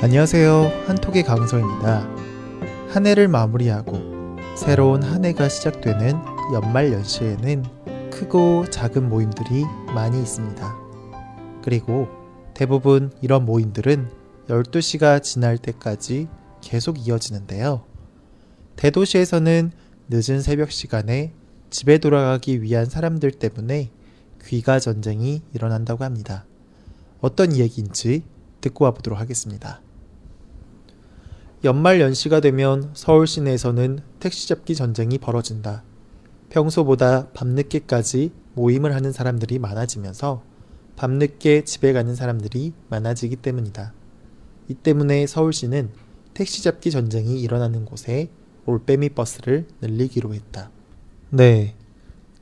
안녕하세요. 한톡의 강서입니다. 한 해를 마무리하고 새로운 한 해가 시작되는 연말 연시에는 크고 작은 모임들이 많이 있습니다. 그리고 대부분 이런 모임들은 12시가 지날 때까지 계속 이어지는데요. 대도시에서는 늦은 새벽 시간에 집에 돌아가기 위한 사람들 때문에 귀가 전쟁이 일어난다고 합니다. 어떤 이야기인지 듣고 와보도록 하겠습니다. 연말 연시가 되면 서울 시내에서는 택시 잡기 전쟁이 벌어진다. 평소보다 밤늦게까지 모임을 하는 사람들이 많아지면서 밤늦게 집에 가는 사람들이 많아지기 때문이다. 이 때문에 서울시는 택시 잡기 전쟁이 일어나는 곳에 올빼미 버스를 늘리기로 했다. 네.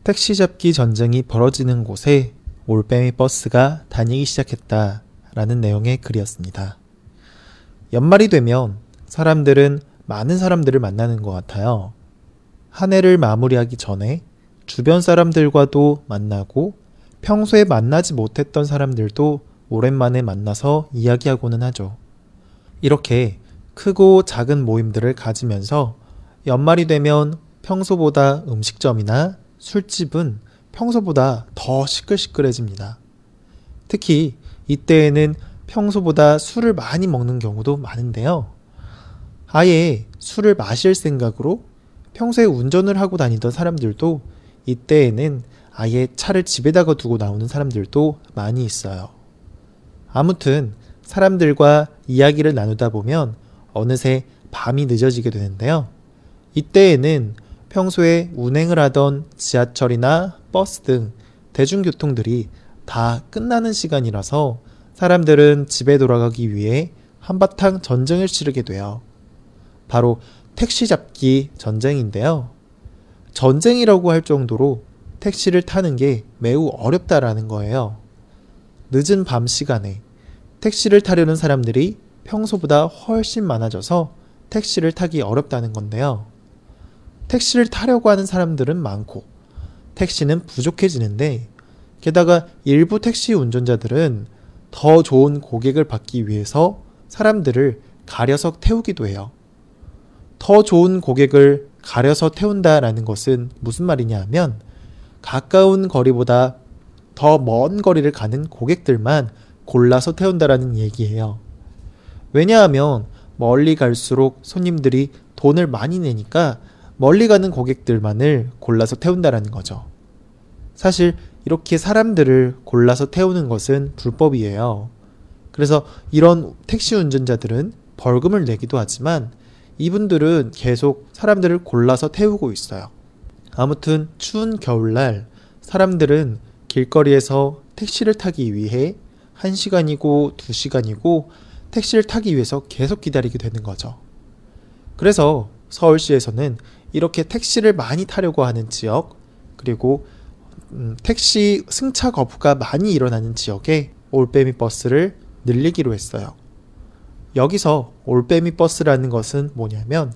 택시 잡기 전쟁이 벌어지는 곳에 올빼미 버스가 다니기 시작했다. 라는 내용의 글이었습니다. 연말이 되면 사람들은 많은 사람들을 만나는 것 같아요. 한 해를 마무리하기 전에 주변 사람들과도 만나고 평소에 만나지 못했던 사람들도 오랜만에 만나서 이야기하고는 하죠. 이렇게 크고 작은 모임들을 가지면서 연말이 되면 평소보다 음식점이나 술집은 평소보다 더 시끌시끌해집니다. 특히 이때에는 평소보다 술을 많이 먹는 경우도 많은데요. 아예 술을 마실 생각으로 평소에 운전을 하고 다니던 사람들도 이때에는 아예 차를 집에다가 두고 나오는 사람들도 많이 있어요. 아무튼 사람들과 이야기를 나누다 보면 어느새 밤이 늦어지게 되는데요. 이때에는 평소에 운행을 하던 지하철이나 버스 등 대중교통들이 다 끝나는 시간이라서 사람들은 집에 돌아가기 위해 한바탕 전쟁을 치르게 돼요. 바로 택시 잡기 전쟁인데요. 전쟁이라고 할 정도로 택시를 타는 게 매우 어렵다라는 거예요. 늦은 밤 시간에 택시를 타려는 사람들이 평소보다 훨씬 많아져서 택시를 타기 어렵다는 건데요. 택시를 타려고 하는 사람들은 많고 택시는 부족해지는데 게다가 일부 택시 운전자들은 더 좋은 고객을 받기 위해서 사람들을 가려서 태우기도 해요. 더 좋은 고객을 가려서 태운다라는 것은 무슨 말이냐 하면 가까운 거리보다 더 먼 거리를 가는 고객들만 골라서 태운다라는 얘기예요. 왜냐하면 멀리 갈수록 손님들이 돈을 많이 내니까 멀리 가는 고객들만을 골라서 태운다라는 거죠. 사실 이렇게 사람들을 골라서 태우는 것은 불법이에요. 그래서 이런 택시 운전자들은 벌금을 내기도 하지만 이분들은 계속 사람들을 골라서 태우고 있어요. 아무튼 추운 겨울날 사람들은 길거리에서 택시를 타기 위해 1시간이고 2시간이고 택시를 타기 위해서 계속 기다리게 되는 거죠. 그래서 서울시에서는 이렇게 택시를 많이 타려고 하는 지역, 그리고 음, 택시 승차 거부가 많이 일어나는 지역에 올빼미 버스를 늘리기로 했어요. 여기서 올빼미 버스라는 것은 뭐냐면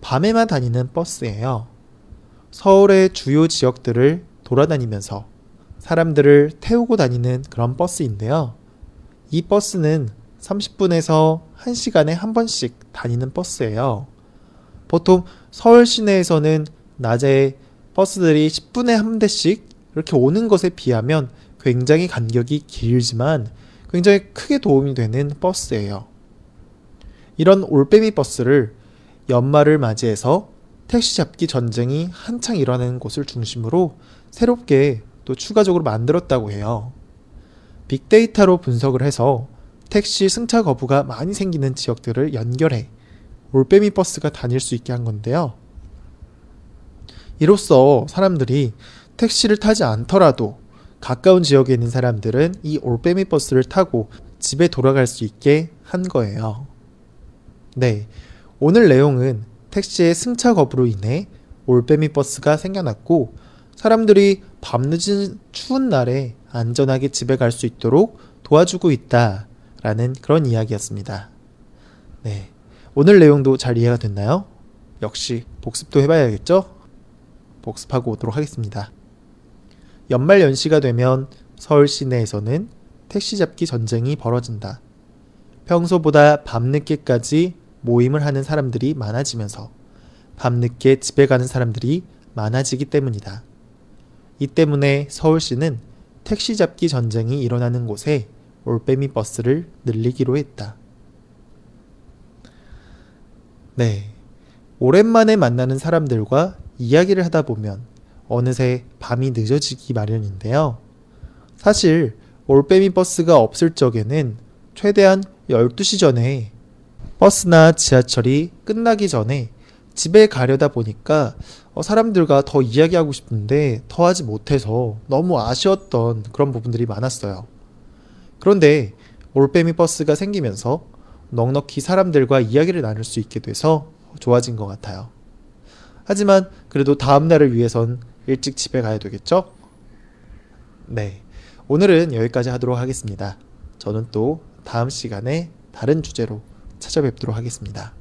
밤에만 다니는 버스예요. 서울의 주요 지역들을 돌아다니면서 사람들을 태우고 다니는 그런 버스인데요. 이 버스는 30분에서 1시간에 한 번씩 다니는 버스예요. 보통 서울 시내에서는 낮에 버스들이 10분에 한 대씩 이렇게 오는 것에 비하면 굉장히 간격이 길지만 굉장히 크게 도움이 되는 버스예요. 이런 올빼미 버스를 연말을 맞이해서 택시 잡기 전쟁이 한창 일어나는 곳을 중심으로 새롭게 또 추가적으로 만들었다고 해요. 빅데이터로 분석을 해서 택시 승차 거부가 많이 생기는 지역들을 연결해 올빼미 버스가 다닐 수 있게 한 건데요. 이로써 사람들이 택시를 타지 않더라도 가까운 지역에 있는 사람들은 이 올빼미 버스를 타고 집에 돌아갈 수 있게 한 거예요. 네. 오늘 내용은 택시의 승차 거부로 인해 올빼미 버스가 생겨났고 사람들이 밤늦은 추운 날에 안전하게 집에 갈 수 있도록 도와주고 있다 라는 그런 이야기였습니다. 네. 오늘 내용도 잘 이해가 됐나요? 역시 복습도 해봐야겠죠? 복습하고 오도록 하겠습니다. 연말 연시가 되면 서울 시내에서는 택시 잡기 전쟁이 벌어진다. 평소보다 밤늦게까지 모임을 하는 사람들이 많아지면서 밤늦게 집에 가는 사람들이 많아지기 때문이다. 이 때문에 서울시는 택시 잡기 전쟁이 일어나는 곳에 올빼미 버스를 늘리기로 했다. 네. 오랜만에 만나는 사람들과 이야기를 하다 보면 어느새 밤이 늦어지기 마련인데요. 사실 올빼미 버스가 없을 적에는 최대한 12시 전에 버스나 지하철이 끝나기 전에 집에 가려다 보니까 어, 사람들과 더 이야기하고 싶은데 더 하지 못해서 너무 아쉬웠던 그런 부분들이 많았어요. 그런데 올빼미 버스가 생기면서 넉넉히 사람들과 이야기를 나눌 수 있게 돼서 좋아진 것 같아요. 하지만 그래도 다음날을 위해선 일찍 집에 가야 되겠죠? 네. 오늘은 여기까지 하도록 하겠습니다. 저는 또 다음 시간에 다른 주제로 찾아뵙도록 하겠습니다.